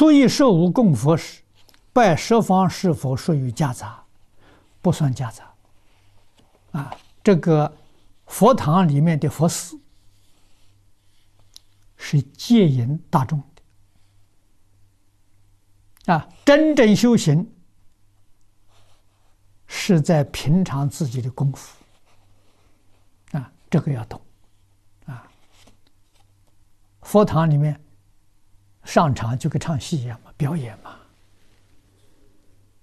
初一十五供佛时，拜十方是否属于家杂？不算家杂。啊，这个佛堂里面的佛寺是接引大众的。啊，真正修行是在平常自己的功夫。啊，这个要懂。啊，佛堂里面上场就跟唱戏一样嘛，表演嘛。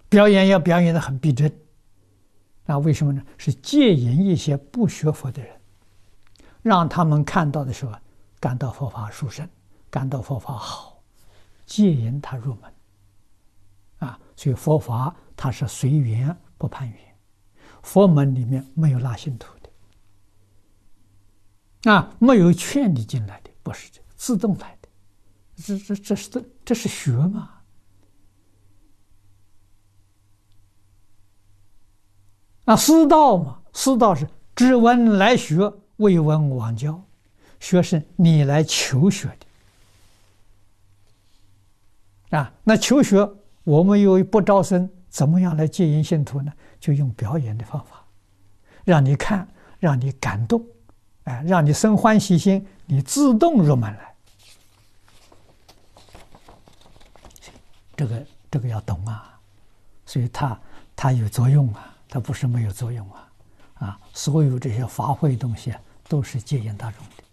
表演要表演的很逼真。那为什么呢？是借引一些不学佛的人，让他们看到的时候感到佛法殊胜，感到佛法好，借引他入门。啊，所以佛法它是随缘不攀缘，佛门里面没有拉信徒的，啊，没有劝你进来的，不是这自动来的，这这这是这这是学嘛。那师道嘛，师道是只闻来学，未闻往教。学是你来求学的啊。那求学，我们又不招生，怎么样来接引信徒呢？就用表演的方法，让你看，让你感动，哎，让你生欢喜心，你自动入门来。这个这个要懂啊，所以它它有作用啊。它不是没有作用啊，啊，所有这些法会东西，都是戒烟大众的。